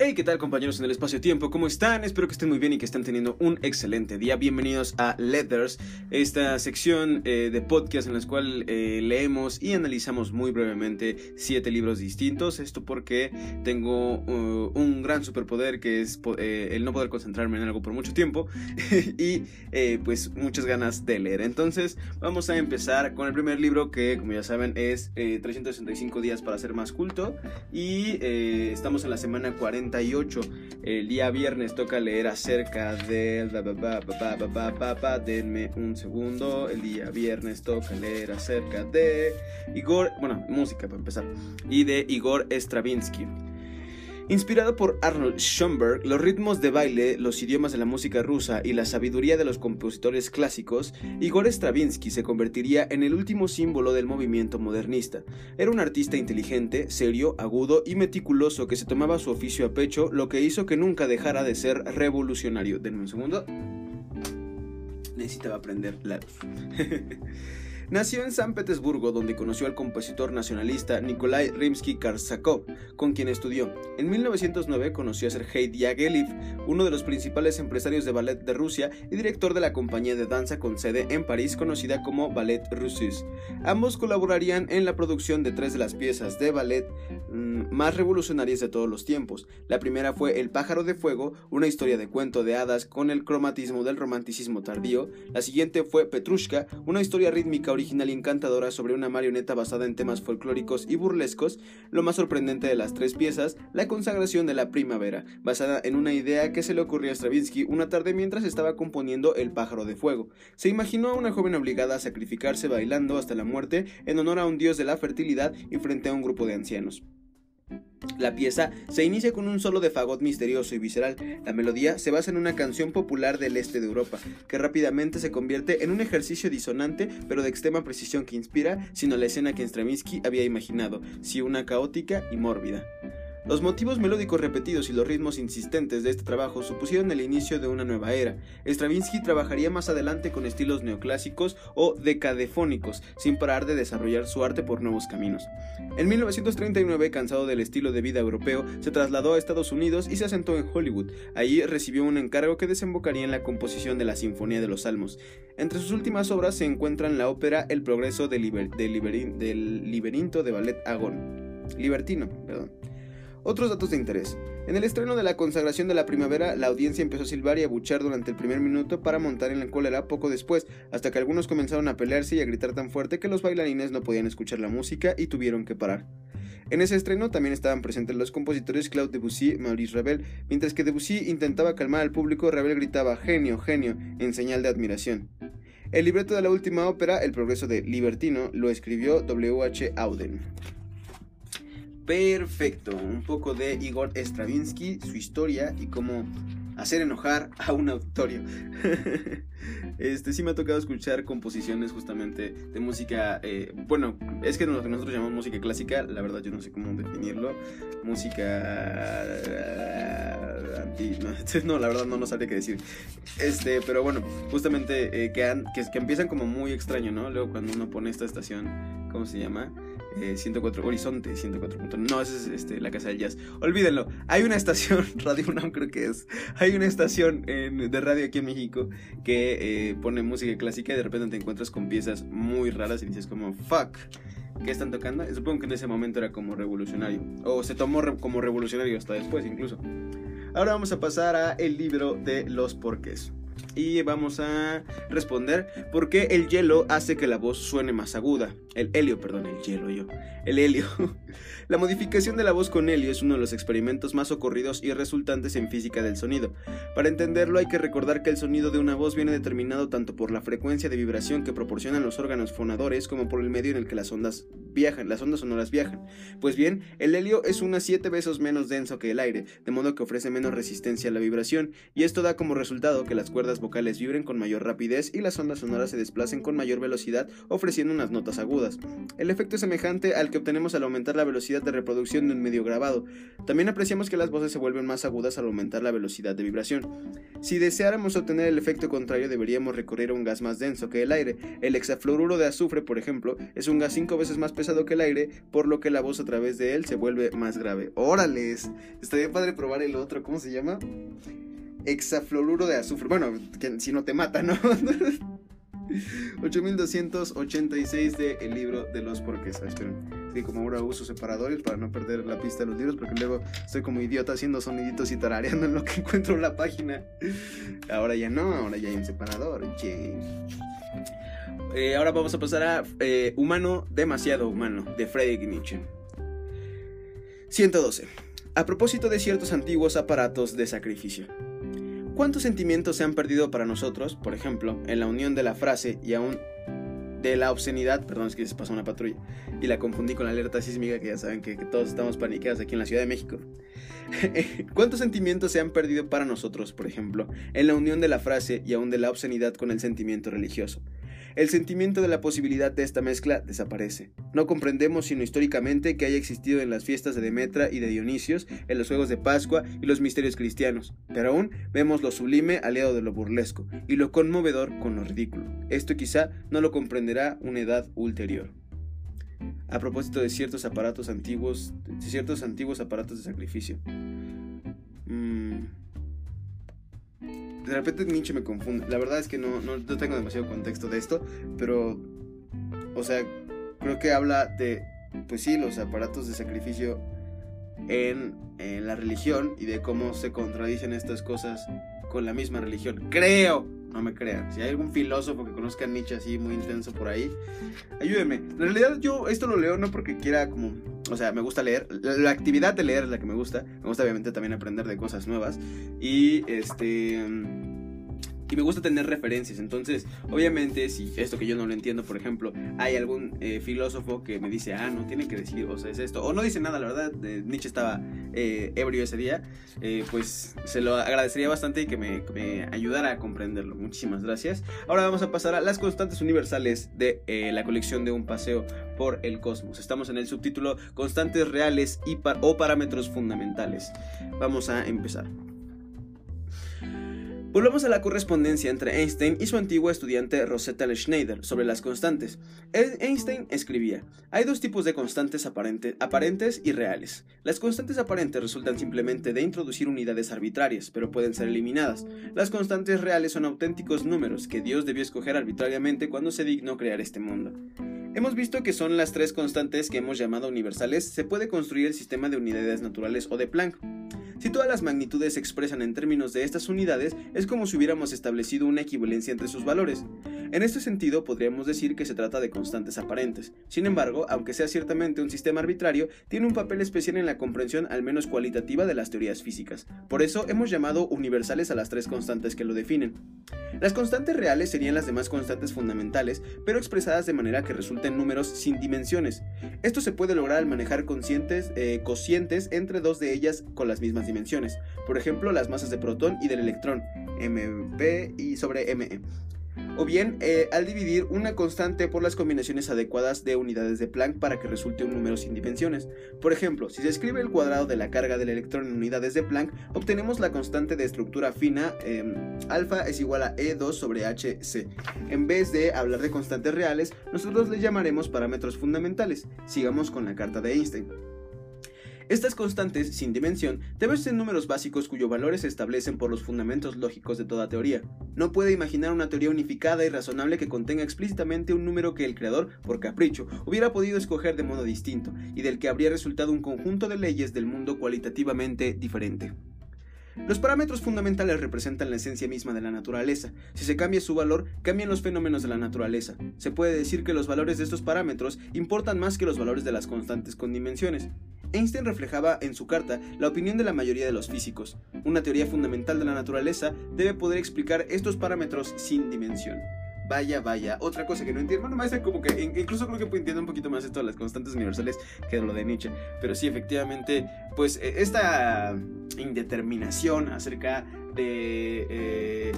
Hey, ¿qué tal compañeros en el espacio-tiempo? ¿Cómo están? Espero que estén muy bien y que estén teniendo un excelente día. Bienvenidos a Letters, esta sección eh, de podcast en la cual eh, leemos y analizamos muy brevemente siete libros distintos. Esto porque tengo uh, un gran superpoder que es eh, el no poder concentrarme en algo por mucho tiempo y pues muchas ganas de leer. Entonces vamos a empezar con el primer libro que como ya saben es 365 días para ser más culto y estamos en la semana 40 el día viernes toca leer acerca del... Denme un segundo. El día viernes toca leer acerca de Igor... Bueno, música para empezar. Y de Igor Stravinsky. Inspirado por Arnold Schoenberg, los ritmos de baile, los idiomas de la música rusa y la sabiduría de los compositores clásicos, Igor Stravinsky se convertiría en el último símbolo del movimiento modernista. Era un artista inteligente, serio, agudo y meticuloso que se tomaba su oficio a pecho, lo que hizo que nunca dejara de ser revolucionario. Denme un segundo. Necesitaba aprender la Nació en San Petersburgo, donde conoció al compositor nacionalista Nikolai Rimsky-Korsakov, con quien estudió. En 1909 conoció a Sergei Diaghilev, uno de los principales empresarios de ballet de Rusia y director de la compañía de danza con sede en París conocida como Ballet Russes. Ambos colaborarían en la producción de tres de las piezas de ballet mm, más revolucionarias de todos los tiempos. La primera fue El pájaro de fuego, una historia de cuento de hadas con el cromatismo del romanticismo tardío. La siguiente fue Petrushka, una historia rítmica original y encantadora sobre una marioneta basada en temas folclóricos y burlescos, lo más sorprendente de las tres piezas, la consagración de la primavera, basada en una idea que se le ocurrió a Stravinsky una tarde mientras estaba componiendo El pájaro de fuego. Se imaginó a una joven obligada a sacrificarse bailando hasta la muerte en honor a un dios de la fertilidad y frente a un grupo de ancianos. La pieza se inicia con un solo de fagot misterioso y visceral. La melodía se basa en una canción popular del este de Europa, que rápidamente se convierte en un ejercicio disonante pero de extrema precisión que inspira, sino la escena que Stravinsky había imaginado, si una caótica y mórbida. Los motivos melódicos repetidos y los ritmos insistentes de este trabajo supusieron el inicio de una nueva era. Stravinsky trabajaría más adelante con estilos neoclásicos o decadefónicos, sin parar de desarrollar su arte por nuevos caminos. En 1939, cansado del estilo de vida europeo, se trasladó a Estados Unidos y se asentó en Hollywood. Allí recibió un encargo que desembocaría en la composición de la Sinfonía de los Salmos. Entre sus últimas obras se encuentran la ópera El progreso del, Liberinto de Ballet Agón. Libertino, perdón otros datos de interés. En el estreno de la consagración de la primavera, la audiencia empezó a silbar y a buchar durante el primer minuto para montar en la cólera poco después, hasta que algunos comenzaron a pelearse y a gritar tan fuerte que los bailarines no podían escuchar la música y tuvieron que parar. En ese estreno también estaban presentes los compositores Claude Debussy y Maurice Ravel, mientras que Debussy intentaba calmar al público, Ravel gritaba genio, genio, en señal de admiración. El libreto de la última ópera, El progreso de Libertino, lo escribió W. H. Auden. Perfecto, un poco de Igor Stravinsky, su historia y cómo hacer enojar a un auditorio. este sí me ha tocado escuchar composiciones justamente de música, eh, bueno, es que lo que nosotros llamamos música clásica, la verdad yo no sé cómo definirlo, música eh, no, la verdad no, no sabría qué decir. Este, pero bueno, justamente eh, que, que, que empiezan como muy extraño, ¿no? Luego cuando uno pone esta estación, ¿cómo se llama? 104 eh, Horizonte 104. No, esa es este, la casa del jazz. Olvídenlo. Hay una estación, Radio UNAM creo que es. Hay una estación de radio aquí en México que eh, pone música clásica y de repente te encuentras con piezas muy raras y dices como, fuck. ¿Qué están tocando? Supongo que en ese momento era como revolucionario. O se tomó como revolucionario hasta después incluso. Ahora vamos a pasar a el libro de los porqués y vamos a responder por qué el hielo hace que la voz suene más aguda. El helio, perdón, el hielo yo. El helio. La modificación de la voz con helio es uno de los experimentos más ocurridos y resultantes en física del sonido. Para entenderlo hay que recordar que el sonido de una voz viene determinado tanto por la frecuencia de vibración que proporcionan los órganos fonadores como por el medio en el que las ondas viajan, las ondas sonoras viajan. Pues bien, el helio es unas 7 veces menos denso que el aire, de modo que ofrece menos resistencia a la vibración, y esto da como resultado que las cuerdas vocales vibren con mayor rapidez y las ondas sonoras se desplacen con mayor velocidad, ofreciendo unas notas agudas. El efecto es semejante al que obtenemos al aumentar la velocidad de reproducción de un medio grabado. También apreciamos que las voces se vuelven más agudas al aumentar la velocidad de vibración. Si deseáramos obtener el efecto contrario, deberíamos recurrir a un gas más denso que el aire. El hexafluoruro de azufre, por ejemplo, es un gas cinco veces más pesado que el aire, por lo que la voz a través de él se vuelve más grave. ¡Órales! Estaría padre probar el otro, ¿cómo se llama? Hexafluoruro de azufre. Bueno, si no te mata, ¿no? 8286 de El libro de los porqués. Como ahora uso separadores para no perder la pista de los libros, porque luego estoy como idiota haciendo soniditos y tarareando en lo que encuentro en la página. Ahora ya no, ahora ya hay un separador. Eh, ahora vamos a pasar a eh, Humano, demasiado humano, de Friedrich Nietzsche. 112. A propósito de ciertos antiguos aparatos de sacrificio. ¿Cuántos sentimientos se han perdido para nosotros, por ejemplo, en la unión de la frase y aún de la obscenidad, perdón, es que se pasó una patrulla y la confundí con la alerta sísmica, que ya saben que, todos estamos paniqueados aquí en la Ciudad de México. ¿Cuántos sentimientos se han perdido para nosotros, por ejemplo, en la unión de la frase y aún de la obscenidad con el sentimiento religioso? El sentimiento de la posibilidad de esta mezcla desaparece. No comprendemos sino históricamente que haya existido en las fiestas de Demetra y de Dionisios, en los juegos de Pascua y los misterios cristianos, pero aún vemos lo sublime aliado de lo burlesco y lo conmovedor con lo ridículo. Esto quizá no lo comprenderá una edad ulterior. A propósito de ciertos aparatos antiguos, de ciertos antiguos aparatos de sacrificio. Mm, de repente Nietzsche me confunde. La verdad es que no, no, tengo demasiado contexto de esto, pero, o sea, creo que habla de, pues sí, los aparatos de sacrificio en, en la religión y de cómo se contradicen estas cosas con la misma religión. Creo, no me crean. Si hay algún filósofo que conozca a Nietzsche así muy intenso por ahí, ayúdenme. En realidad yo esto lo leo no porque quiera como, o sea, me gusta leer. La, actividad de leer es la que me gusta. Me gusta obviamente también aprender de cosas nuevas. Y este y me gusta tener referencias. Entonces, obviamente, si esto que yo no lo entiendo, por ejemplo, hay algún eh, filósofo que me dice, ah, no, tiene que decir, o sea, es esto, o no dice nada, la verdad, Nietzsche estaba eh, ebrio ese día, eh, pues se lo agradecería bastante y que me, ayudara a comprenderlo. Muchísimas gracias. Ahora vamos a pasar a las constantes universales de la colección de un paseo por el cosmos. Estamos en el subtítulo Constantes reales y o parámetros fundamentales. Vamos a empezar. Volvemos a la correspondencia entre Einstein y su antiguo estudiante Rosetta Schneider sobre las constantes. Einstein escribía, hay dos tipos de constantes aparentes y reales. Las constantes aparentes resultan simplemente de introducir unidades arbitrarias, pero pueden ser eliminadas. Las constantes reales son auténticos números que Dios debió escoger arbitrariamente cuando se dignó crear este mundo. Hemos visto que son las tres constantes que hemos llamado universales, se puede construir el sistema de unidades naturales o de Planck. Si todas las magnitudes se expresan en términos de estas unidades, es como si hubiéramos establecido una equivalencia entre sus valores. En este sentido, podríamos decir que se trata de constantes aparentes. Sin embargo, aunque sea ciertamente un sistema arbitrario, tiene un papel especial en la comprensión al menos cualitativa de las teorías físicas. Por eso hemos llamado universales a las tres constantes que lo definen. Las constantes reales serían las demás constantes fundamentales, pero expresadas de manera que resulten números sin dimensiones. Esto se puede lograr al manejar conscientes, eh, cocientes entre dos de ellas con las mismas dimensiones, por ejemplo las masas de protón y del electrón, mp y sobre me. O bien eh, al dividir una constante por las combinaciones adecuadas de unidades de Planck para que resulte un número sin dimensiones. Por ejemplo, si se escribe el cuadrado de la carga del electrón en unidades de Planck, obtenemos la constante de estructura fina em, alfa es igual a E2 sobre HC. En vez de hablar de constantes reales, nosotros le llamaremos parámetros fundamentales. Sigamos con la carta de Einstein. Estas constantes, sin dimensión, deben ser números básicos cuyos valores se establecen por los fundamentos lógicos de toda teoría. No puede imaginar una teoría unificada y razonable que contenga explícitamente un número que el creador, por capricho, hubiera podido escoger de modo distinto, y del que habría resultado un conjunto de leyes del mundo cualitativamente diferente. Los parámetros fundamentales representan la esencia misma de la naturaleza. Si se cambia su valor, cambian los fenómenos de la naturaleza. Se puede decir que los valores de estos parámetros importan más que los valores de las constantes con dimensiones. Einstein reflejaba en su carta la opinión de la mayoría de los físicos. Una teoría fundamental de la naturaleza debe poder explicar estos parámetros sin dimensión. Vaya, vaya. Otra cosa que no entiendo. Bueno, maestra, como que incluso creo que entiendo un poquito más esto de las constantes universales que lo de Nietzsche. Pero sí, efectivamente, pues e, esta indeterminación acerca de. Eh,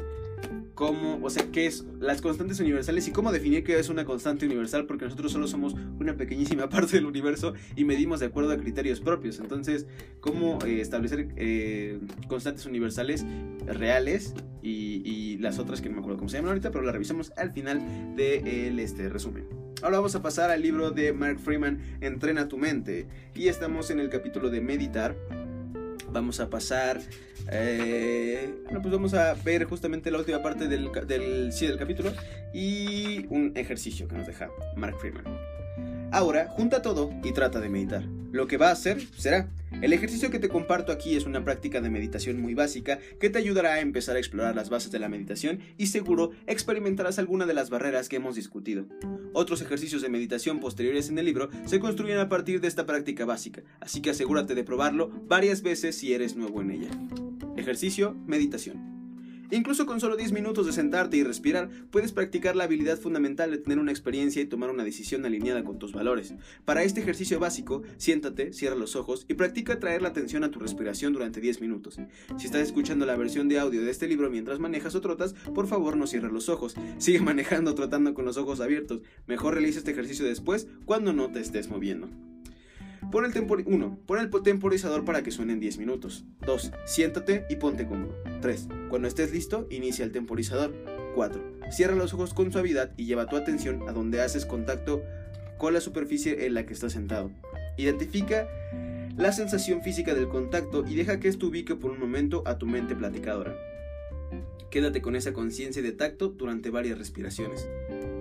cómo, o sea, qué es las constantes universales y cómo definir qué es una constante universal, porque nosotros solo somos una pequeñísima parte del universo y medimos de acuerdo a criterios propios. Entonces, cómo eh, establecer eh, constantes universales reales y, las otras que no me acuerdo cómo se llaman ahorita, pero la revisamos al final de este resumen. Ahora vamos a pasar al libro de Mark Freeman, Entrena tu mente. Y estamos en el capítulo de meditar. Vamos a pasar eh, bueno, pues vamos a ver justamente la última parte del, del, sí, del capítulo y un ejercicio que nos deja Mark Freeman. Ahora, junta todo y trata de meditar. Lo que va a hacer será. El ejercicio que te comparto aquí es una práctica de meditación muy básica que te ayudará a empezar a explorar las bases de la meditación y seguro experimentarás alguna de las barreras que hemos discutido. Otros ejercicios de meditación posteriores en el libro se construyen a partir de esta práctica básica, así que asegúrate de probarlo varias veces si eres nuevo en ella. Ejercicio, meditación. Incluso con solo 10 minutos de sentarte y respirar, puedes practicar la habilidad fundamental de tener una experiencia y tomar una decisión alineada con tus valores. Para este ejercicio básico, siéntate, cierra los ojos y practica traer la atención a tu respiración durante 10 minutos. Si estás escuchando la versión de audio de este libro mientras manejas o trotas, por favor no cierres los ojos. Sigue manejando o trotando con los ojos abiertos. Mejor realiza este ejercicio después cuando no te estés moviendo. Pon el 1. Pon el temporizador para que suenen 10 minutos. 2. Siéntate y ponte cómodo. 3. Cuando estés listo, inicia el temporizador. 4. Cierra los ojos con suavidad y lleva tu atención a donde haces contacto con la superficie en la que estás sentado. Identifica la sensación física del contacto y deja que esto ubique por un momento a tu mente platicadora. Quédate con esa conciencia de tacto durante varias respiraciones.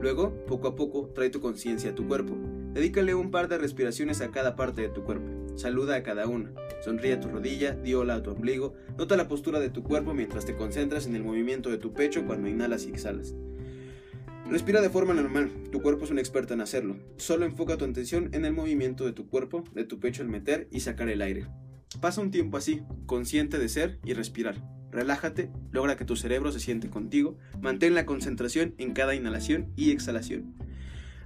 Luego, poco a poco, trae tu conciencia a tu cuerpo. Dedícale un par de respiraciones a cada parte de tu cuerpo. Saluda a cada una. Sonríe a tu rodilla, di hola a tu ombligo. Nota la postura de tu cuerpo mientras te concentras en el movimiento de tu pecho cuando inhalas y exhalas. Respira de forma normal, tu cuerpo es un experto en hacerlo. Solo enfoca tu atención en el movimiento de tu cuerpo, de tu pecho al meter y sacar el aire. Pasa un tiempo así, consciente de ser y respirar. Relájate, logra que tu cerebro se siente contigo, mantén la concentración en cada inhalación y exhalación.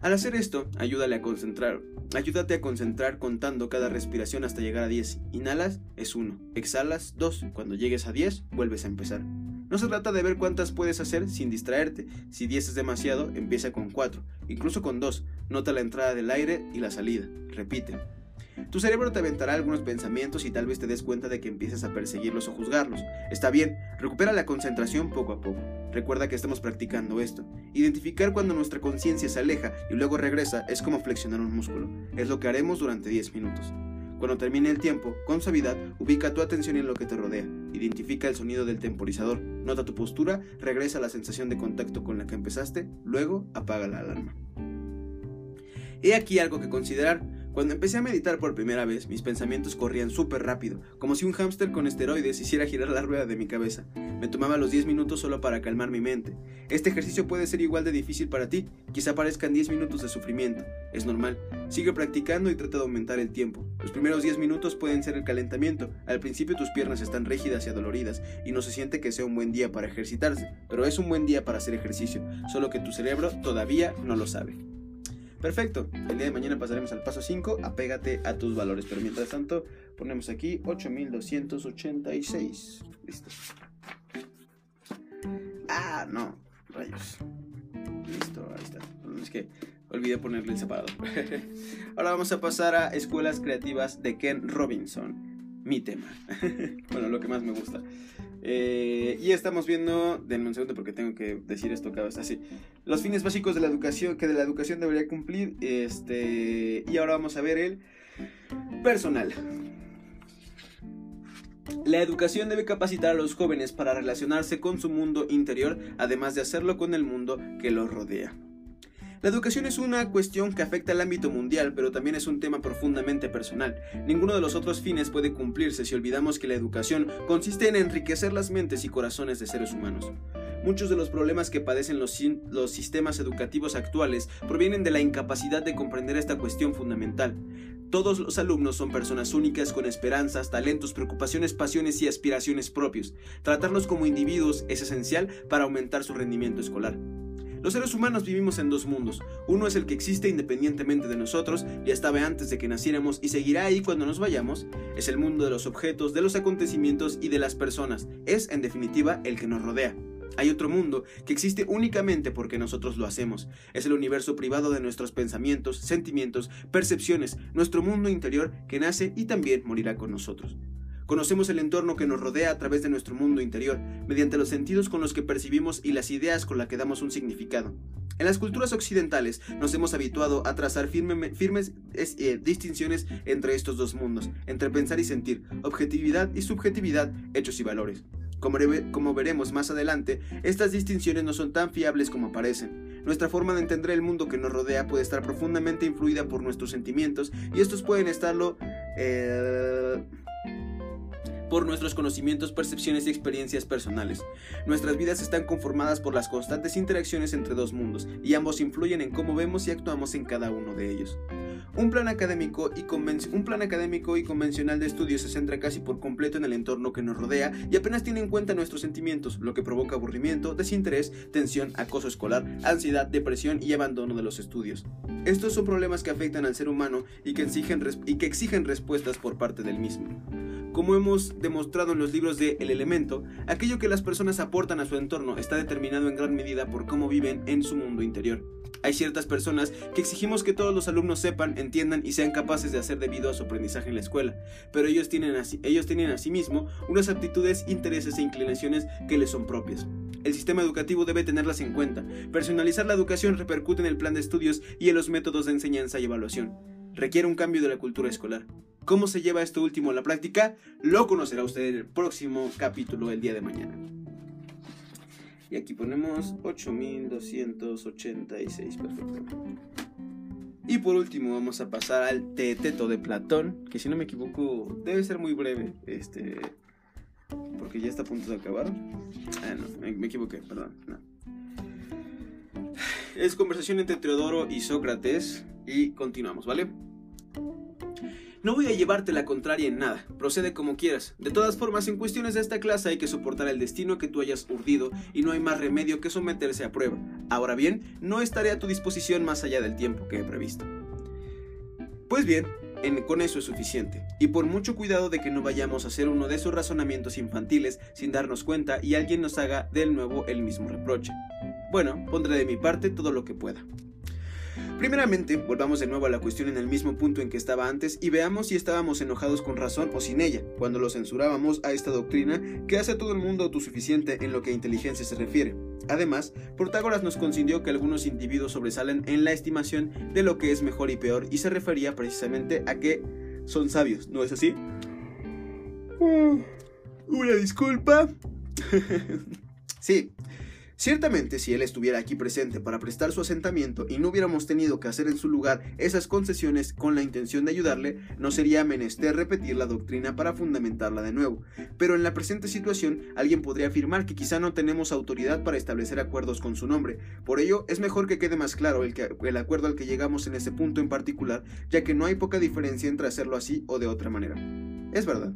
Al hacer esto, ayúdale a concentrar. Ayúdate a concentrar contando cada respiración hasta llegar a 10. Inhalas es 1, exhalas 2. Cuando llegues a 10, vuelves a empezar. No se trata de ver cuántas puedes hacer sin distraerte. Si 10 es demasiado, empieza con 4, incluso con 2. Nota la entrada del aire y la salida. Repite. Tu cerebro te aventará algunos pensamientos y tal vez te des cuenta de que empiezas a perseguirlos o juzgarlos. Está bien, recupera la concentración poco a poco. Recuerda que estamos practicando esto. Identificar cuando nuestra conciencia se aleja y luego regresa es como flexionar un músculo. Es lo que haremos durante 10 minutos. Cuando termine el tiempo, con suavidad, ubica tu atención en lo que te rodea. Identifica el sonido del temporizador. Nota tu postura, regresa a la sensación de contacto con la que empezaste, luego apaga la alarma. He aquí algo que considerar. Cuando empecé a meditar por primera vez, mis pensamientos corrían súper rápido, como si un hámster con esteroides hiciera girar la rueda de mi cabeza. Me tomaba los 10 minutos solo para calmar mi mente. Este ejercicio puede ser igual de difícil para ti, quizá parezcan 10 minutos de sufrimiento. Es normal. Sigue practicando y trata de aumentar el tiempo. Los primeros 10 minutos pueden ser el calentamiento. Al principio tus piernas están rígidas y adoloridas y no se siente que sea un buen día para ejercitarse, pero es un buen día para hacer ejercicio, solo que tu cerebro todavía no lo sabe. Perfecto, el día de mañana pasaremos al paso 5, apégate a tus valores, pero mientras tanto ponemos aquí 8286. Listo. Ah, no, rayos. Listo, ahí está. Es que olvidé ponerle el separado. Ahora vamos a pasar a Escuelas Creativas de Ken Robinson. Mi tema. bueno, lo que más me gusta. Eh, y estamos viendo, denme un segundo porque tengo que decir esto cada vez así. Los fines básicos de la educación que de la educación debería cumplir. Este, y ahora vamos a ver el personal. La educación debe capacitar a los jóvenes para relacionarse con su mundo interior, además de hacerlo con el mundo que los rodea. La educación es una cuestión que afecta al ámbito mundial, pero también es un tema profundamente personal. Ninguno de los otros fines puede cumplirse si olvidamos que la educación consiste en enriquecer las mentes y corazones de seres humanos. Muchos de los problemas que padecen los, los, sistemas educativos actuales provienen de la incapacidad de comprender esta cuestión fundamental. Todos los alumnos son personas únicas con esperanzas, talentos, preocupaciones, pasiones y aspiraciones propios. Tratarlos como individuos es esencial para aumentar su rendimiento escolar. Los seres humanos vivimos en dos mundos. Uno es el que existe independientemente de nosotros, ya estaba antes de que naciéramos y seguirá ahí cuando nos vayamos. Es el mundo de los objetos, de los acontecimientos y de las personas. Es, en definitiva, el que nos rodea. Hay otro mundo que existe únicamente porque nosotros lo hacemos. Es el universo privado de nuestros pensamientos, sentimientos, percepciones, nuestro mundo interior que nace y también morirá con nosotros. Conocemos el entorno que nos rodea a través de nuestro mundo interior, mediante los sentidos con los que percibimos y las ideas con las que damos un significado. En las culturas occidentales nos hemos habituado a trazar firmes eh, distinciones entre estos dos mundos, entre pensar y sentir, objetividad y subjetividad, hechos y valores. Como, veremos más adelante, estas distinciones no son tan fiables como parecen. Nuestra forma de entender el mundo que nos rodea puede estar profundamente influida por nuestros sentimientos y estos pueden estarlo... Eh, por nuestros conocimientos, percepciones y experiencias personales. Nuestras vidas están conformadas por las constantes interacciones entre dos mundos, y ambos influyen en cómo vemos y actuamos en cada uno de ellos. Un plan, académico y un plan académico y convencional de estudio se centra casi por completo en el entorno que nos rodea y apenas tiene en cuenta nuestros sentimientos, lo que provoca aburrimiento, desinterés, tensión, acoso escolar, ansiedad, depresión y abandono de los estudios. Estos son problemas que afectan al ser humano y que exigen, y que exigen respuestas por parte del mismo. Como hemos demostrado en los libros de El elemento, aquello que las personas aportan a su entorno está determinado en gran medida por cómo viven en su mundo interior. Hay ciertas personas que exigimos que todos los alumnos sepan, entiendan y sean capaces de hacer debido a su aprendizaje en la escuela, pero ellos tienen, ellos tienen asimismo unas aptitudes, intereses e inclinaciones que les son propias. El sistema educativo debe tenerlas en cuenta. Personalizar la educación repercute en el plan de estudios y en los métodos de enseñanza y evaluación. Requiere un cambio de la cultura escolar. ¿Cómo se lleva esto último a la práctica? Lo conocerá usted en el próximo capítulo el día de mañana. Y aquí ponemos 8286, perfecto. Y por último vamos a pasar al Teteto de Platón, que si no me equivoco debe ser muy breve, este, porque ya está a punto de acabar. Ah, no, me, equivoqué, perdón. Es conversación entre Teodoro y Sócrates y continuamos, ¿vale? No voy a llevarte la contraria en nada, procede como quieras. De todas formas, en cuestiones de esta clase hay que soportar el destino que tú hayas urdido y no hay más remedio que someterse a prueba. Ahora bien, no estaré a tu disposición más allá del tiempo que he previsto. Pues bien, con eso es suficiente, y por mucho cuidado de que no vayamos a hacer uno de esos razonamientos infantiles sin darnos cuenta y alguien nos haga de nuevo el mismo reproche. Bueno, pondré de mi parte todo lo que pueda. Primeramente, volvamos de nuevo a la cuestión en el mismo punto en que estaba antes y veamos si estábamos enojados con razón o sin ella, cuando lo censurábamos a esta doctrina que hace a todo el mundo autosuficiente en lo que a inteligencia se refiere. Además, Protágoras nos concedió que algunos individuos sobresalen en la estimación de lo que es mejor y peor y se refería precisamente a que son sabios, ¿no es así? Mm, una disculpa. sí, Ciertamente, si él estuviera aquí presente para prestar su asentamiento y no hubiéramos tenido que hacer en su lugar esas concesiones con la intención de ayudarle, no sería menester repetir la doctrina para fundamentarla de nuevo. Pero en la presente situación, alguien podría afirmar que quizá no tenemos autoridad para establecer acuerdos con su nombre. Por ello, es mejor que quede más claro el, el acuerdo al que llegamos en ese punto en particular, ya que no hay poca diferencia entre hacerlo así o de otra manera. Es verdad.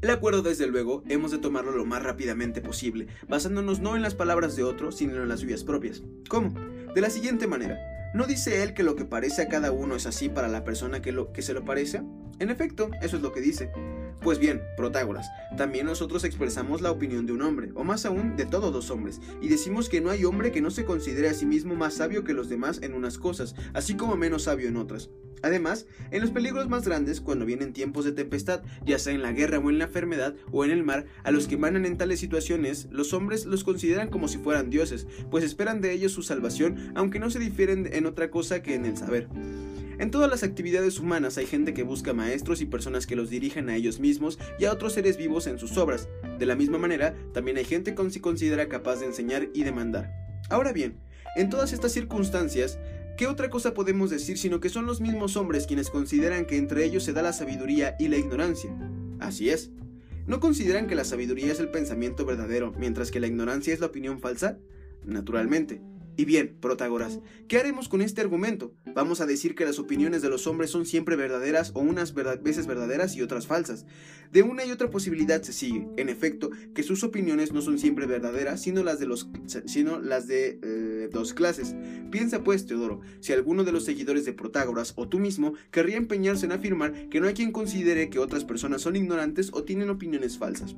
El acuerdo, desde luego, hemos de tomarlo lo más rápidamente posible, basándonos no en las palabras de otro, sino en las suyas propias. ¿Cómo? De la siguiente manera. ¿No dice él que lo que parece a cada uno es así para la persona que, lo, que se lo parece? En efecto, eso es lo que dice. Pues bien, Protágoras, también nosotros expresamos la opinión de un hombre, o más aún de todos los hombres, y decimos que no hay hombre que no se considere a sí mismo más sabio que los demás en unas cosas, así como menos sabio en otras. Además, en los peligros más grandes, cuando vienen tiempos de tempestad, ya sea en la guerra o en la enfermedad o en el mar, a los que emanan en tales situaciones, los hombres los consideran como si fueran dioses, pues esperan de ellos su salvación, aunque no se difieren en otra cosa que en el saber. En todas las actividades humanas hay gente que busca maestros y personas que los dirigen a ellos mismos y a otros seres vivos en sus obras. De la misma manera, también hay gente que se considera capaz de enseñar y demandar. Ahora bien, en todas estas circunstancias, ¿Qué otra cosa podemos decir sino que son los mismos hombres quienes consideran que entre ellos se da la sabiduría y la ignorancia? Así es. ¿No consideran que la sabiduría es el pensamiento verdadero, mientras que la ignorancia es la opinión falsa? Naturalmente. Y bien, Protágoras, ¿qué haremos con este argumento? ¿Vamos a decir que las opiniones de los hombres son siempre verdaderas o unas veces verdaderas y otras falsas? De una y otra posibilidad se sigue, en efecto, que sus opiniones no son siempre verdaderas, sino las de, las de eh, dos clases. Piensa pues, Teodoro, si alguno de los seguidores de Protágoras o tú mismo querría empeñarse en afirmar que no hay quien considere que otras personas son ignorantes o tienen opiniones falsas.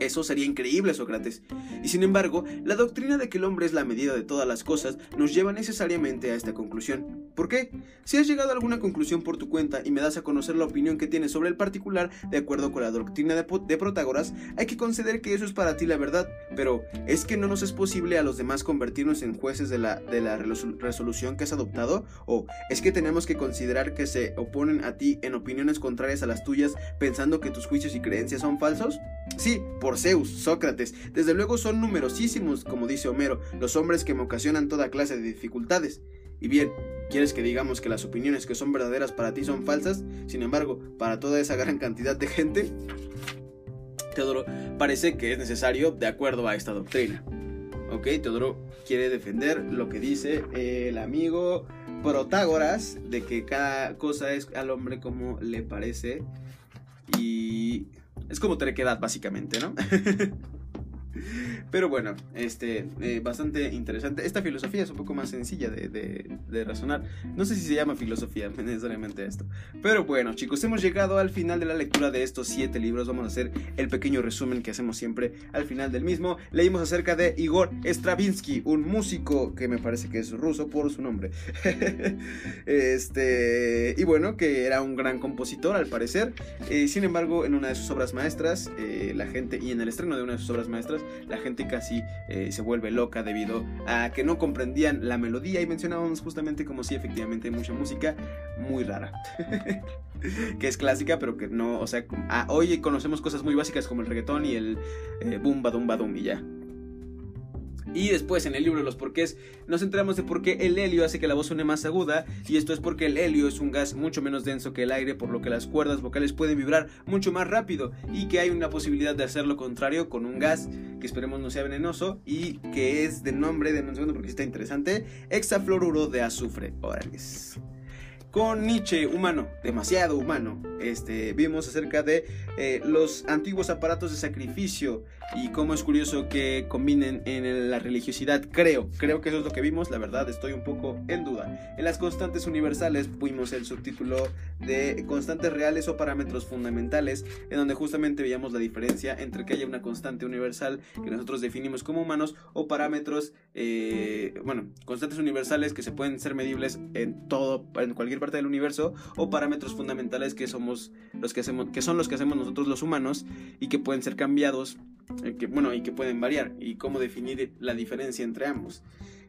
Eso sería increíble, Sócrates. Y sin embargo, la doctrina de que el hombre es la medida de todas las cosas nos lleva necesariamente a esta conclusión. ¿Por qué? Si has llegado a alguna conclusión por tu cuenta y me das a conocer la opinión que tienes sobre el particular de acuerdo con la doctrina de, Protágoras, hay que conceder que eso es para ti la verdad, pero ¿es que no nos es posible a los demás convertirnos en jueces de la, de la resolución que has adoptado? ¿O es que tenemos que considerar que se oponen a ti en opiniones contrarias a las tuyas pensando que tus juicios y creencias son falsos? Sí, por Zeus, Sócrates, desde luego son numerosísimos, como dice Homero, los hombres que me ocasionan toda clase de dificultades. Y bien, ¿quieres que digamos que las opiniones que son verdaderas para ti son falsas? Sin embargo, para toda esa gran cantidad de gente, Teodoro parece que es necesario de acuerdo a esta doctrina. ¿Ok? Teodoro quiere defender lo que dice el amigo Protágoras, de que cada cosa es al hombre como le parece. Y es como terquedad, básicamente, ¿no? Pero bueno, este, eh, bastante interesante. Esta filosofía es un poco más sencilla de, razonar. No sé si se llama filosofía necesariamente esto. Pero bueno, chicos, hemos llegado al final de la lectura de estos siete libros. Vamos a hacer el pequeño resumen que hacemos siempre al final del mismo. Leímos acerca de Igor Stravinsky, un músico que me parece que es ruso por su nombre. este, y bueno, que era un gran compositor al parecer. Eh, sin embargo, en una de sus obras maestras, eh, la gente, y en el estreno de una de sus obras maestras, la gente casi eh, se vuelve loca debido a que no comprendían la melodía y mencionábamos justamente como si efectivamente hay mucha música muy rara. que es clásica, pero que no, o sea, ah, hoy conocemos cosas muy básicas como el reggaetón y el eh, boom, badum, badum y ya. Y después en el libro los porqués nos enteramos de por qué el helio hace que la voz suene más aguda y esto es porque el helio es un gas mucho menos denso que el aire por lo que las cuerdas vocales pueden vibrar mucho más rápido y que hay una posibilidad de hacer lo contrario con un gas que esperemos no sea venenoso y que es de nombre, de un segundo porque está interesante, hexafluoruro de azufre. Órale con Nietzsche humano, demasiado humano. Este, vimos acerca de eh, los antiguos aparatos de sacrificio y cómo es curioso que combinen en la religiosidad. Creo, creo que eso es lo que vimos, la verdad estoy un poco en duda. En las constantes universales vimos el subtítulo de constantes reales o parámetros fundamentales, en donde justamente veíamos la diferencia entre que haya una constante universal que nosotros definimos como humanos o parámetros, eh, bueno, constantes universales que se pueden ser medibles en todo, en cualquier del universo o parámetros fundamentales que somos los que hacemos que son los que hacemos nosotros los humanos y que pueden ser cambiados que bueno y que pueden variar y cómo definir la diferencia entre ambos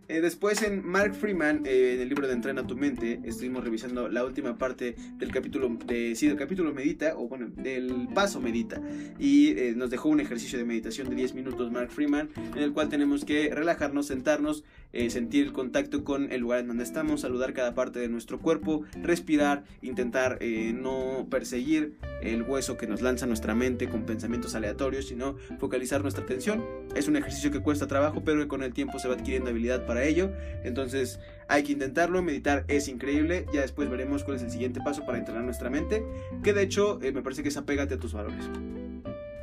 eh, después en Mark Freeman, eh, en el libro de Entrena tu mente, estuvimos revisando la última parte del capítulo, de, sí, del capítulo Medita, o bueno, del paso Medita. Y eh, nos dejó un ejercicio de meditación de 10 minutos Mark Freeman, en el cual tenemos que relajarnos, sentarnos, sentir el contacto con el lugar en donde estamos, saludar cada parte de nuestro cuerpo, respirar, intentar no perseguir el hueso que nos lanza nuestra mente con pensamientos aleatorios, sino focalizar nuestra atención. Es un ejercicio que cuesta trabajo, pero que con el tiempo se va adquiriendo habilidad para ello. Entonces hay que intentarlo, meditar es increíble. Ya después veremos cuál es el siguiente paso para entrenar nuestra mente, que de hecho eh, me parece que es apégate a tus valores.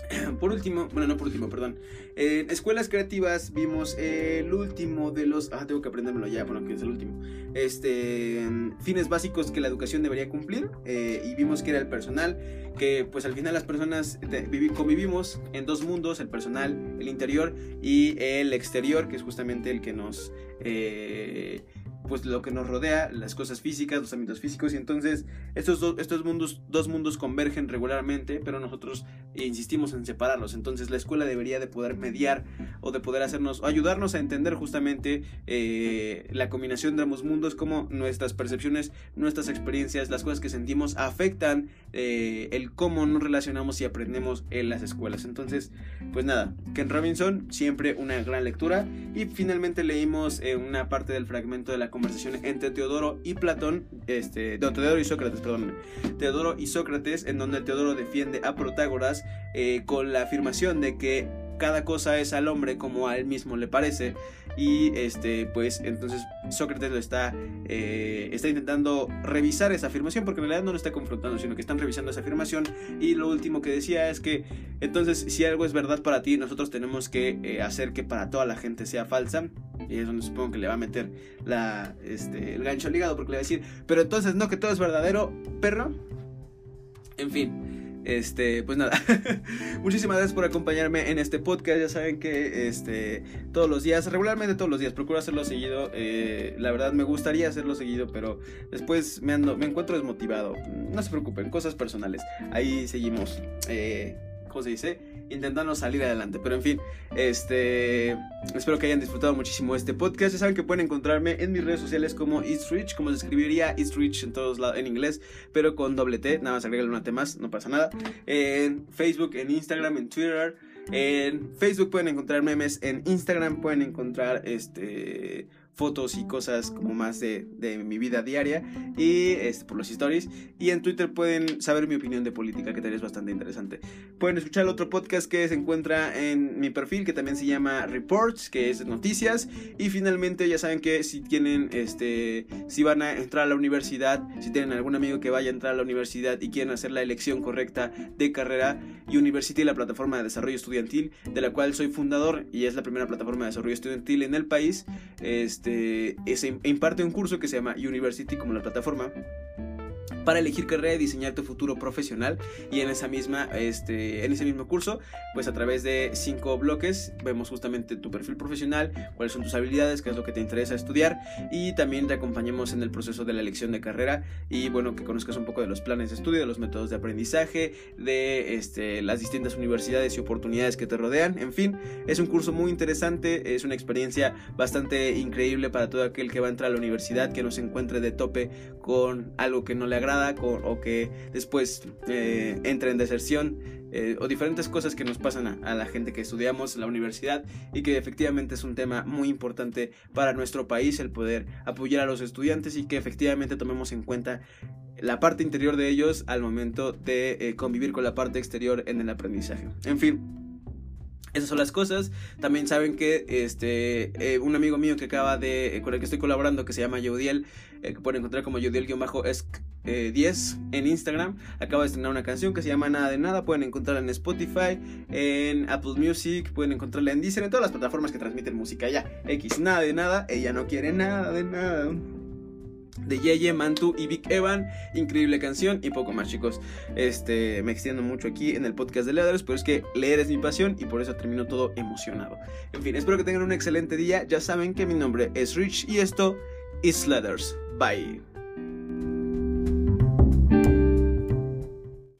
por último, bueno, no por último, perdón. Escuelas creativas vimos el último de los. Ah, tengo que aprendérmelo ya, bueno, que es el último. Este. Fines básicos que la educación debería cumplir. Eh, y vimos que era el personal. Que pues al final las personas convivimos en dos mundos: el personal, el interior y el exterior, que es justamente el que nos. Eh, pues lo que nos rodea, las cosas físicas, los ámbitos físicos y entonces estos, estos mundos, dos mundos convergen regularmente, pero nosotros insistimos en separarlos, entonces la escuela debería de poder mediar o de poder hacernos, o ayudarnos a entender justamente eh, la combinación de ambos mundos, cómo nuestras percepciones, nuestras experiencias, las cosas que sentimos afectan eh, el cómo nos relacionamos y aprendemos en las escuelas. Entonces, pues nada, Ken Robinson, siempre una gran lectura y finalmente leímos eh, una parte del fragmento de la conversación entre Teodoro y Platón, este, Teodoro y Sócrates, perdón, Teodoro y Sócrates, en donde Teodoro defiende a Protágoras eh, con la afirmación de que cada cosa es al hombre como a él mismo le parece. Y este pues entonces Sócrates lo está eh, está intentando revisar esa afirmación porque en realidad no lo está confrontando sino que están revisando esa afirmación. Y lo último que decía es que entonces si algo es verdad para ti nosotros tenemos que eh, hacer que para toda la gente sea falsa. Y es donde supongo que le va a meter la, este, el gancho ligado porque le va a decir pero entonces no que todo es verdadero perro en fin Este, pues nada, muchísimas gracias por acompañarme en este podcast. Ya saben que este, todos los días, regularmente todos los días, procuro hacerlo seguido. Eh, la verdad me gustaría hacerlo seguido, pero después me, ando, me encuentro desmotivado. No se preocupen, cosas personales. Ahí seguimos. Eh, ¿Cómo se dice? intentando salir adelante. Pero en fin, este espero que hayan disfrutado muchísimo este podcast. Ya saben que pueden encontrarme en mis redes sociales como East Rich, como se escribiría East Rich en todos lados en inglés, pero con doble T, nada más agregarle una T más, no pasa nada. En Facebook, en Instagram, en Twitter. En Facebook pueden encontrar memes, en Instagram pueden encontrar este fotos y cosas como más de, mi vida diaria y este, por los stories. Y en Twitter pueden saber mi opinión de política, que también es bastante interesante. Pueden escuchar el otro podcast que se encuentra en mi perfil, que también se llama Reports, que es noticias. Y finalmente ya saben que si tienen, este, si van a entrar a la universidad, si tienen algún amigo que vaya a entrar a la universidad y quieren hacer la elección correcta de carrera, University, la plataforma de desarrollo estudiantil, de la cual soy fundador y es la primera plataforma de desarrollo estudiantil en el país, este, imparte un curso que se llama University como la plataforma para elegir carrera y diseñar tu futuro profesional. Y en esa misma este en ese mismo curso pues a través de cinco bloques vemos justamente tu perfil profesional cuáles son tus habilidades qué es lo que te interesa estudiar. Y también te acompañamos en el proceso de la elección de carrera. Y bueno que conozcas un poco de los planes de estudio de los métodos de aprendizaje de este, las distintas universidades y oportunidades que te rodean. En fin es un curso muy interesante es una experiencia bastante increíble para todo aquel que va a entrar a la universidad que no se encuentre de tope con algo que no le agrada o que después eh, en deserción eh, o diferentes cosas que nos pasan a, la gente que estudiamos en la universidad y que efectivamente es un tema muy importante para nuestro país el poder apoyar a los estudiantes y que efectivamente tomemos en cuenta la parte interior de ellos al momento de eh, convivir con la parte exterior en el aprendizaje. En fin. Esas son las cosas. También saben que este eh, un amigo mío que acaba de. con el que estoy colaborando, que se llama Yodiel, que pueden encontrar como Yodiel-10 10 en Instagram. Acaba de estrenar una canción que se llama Nada de Nada. Pueden encontrarla en Spotify, en Apple Music, pueden encontrarla en Deezer, en todas las plataformas que transmiten música ya. X, nada de nada. Ella no quiere nada de nada de Yeye, Mantu y Vic Evan. Increíble canción y poco más, chicos. Este, me extiendo mucho aquí en el podcast de Leathers, pero es que leer es mi pasión y por eso termino todo emocionado. En fin, espero que tengan un excelente día. Ya saben que mi nombre es Rich y esto es Leathers. Bye.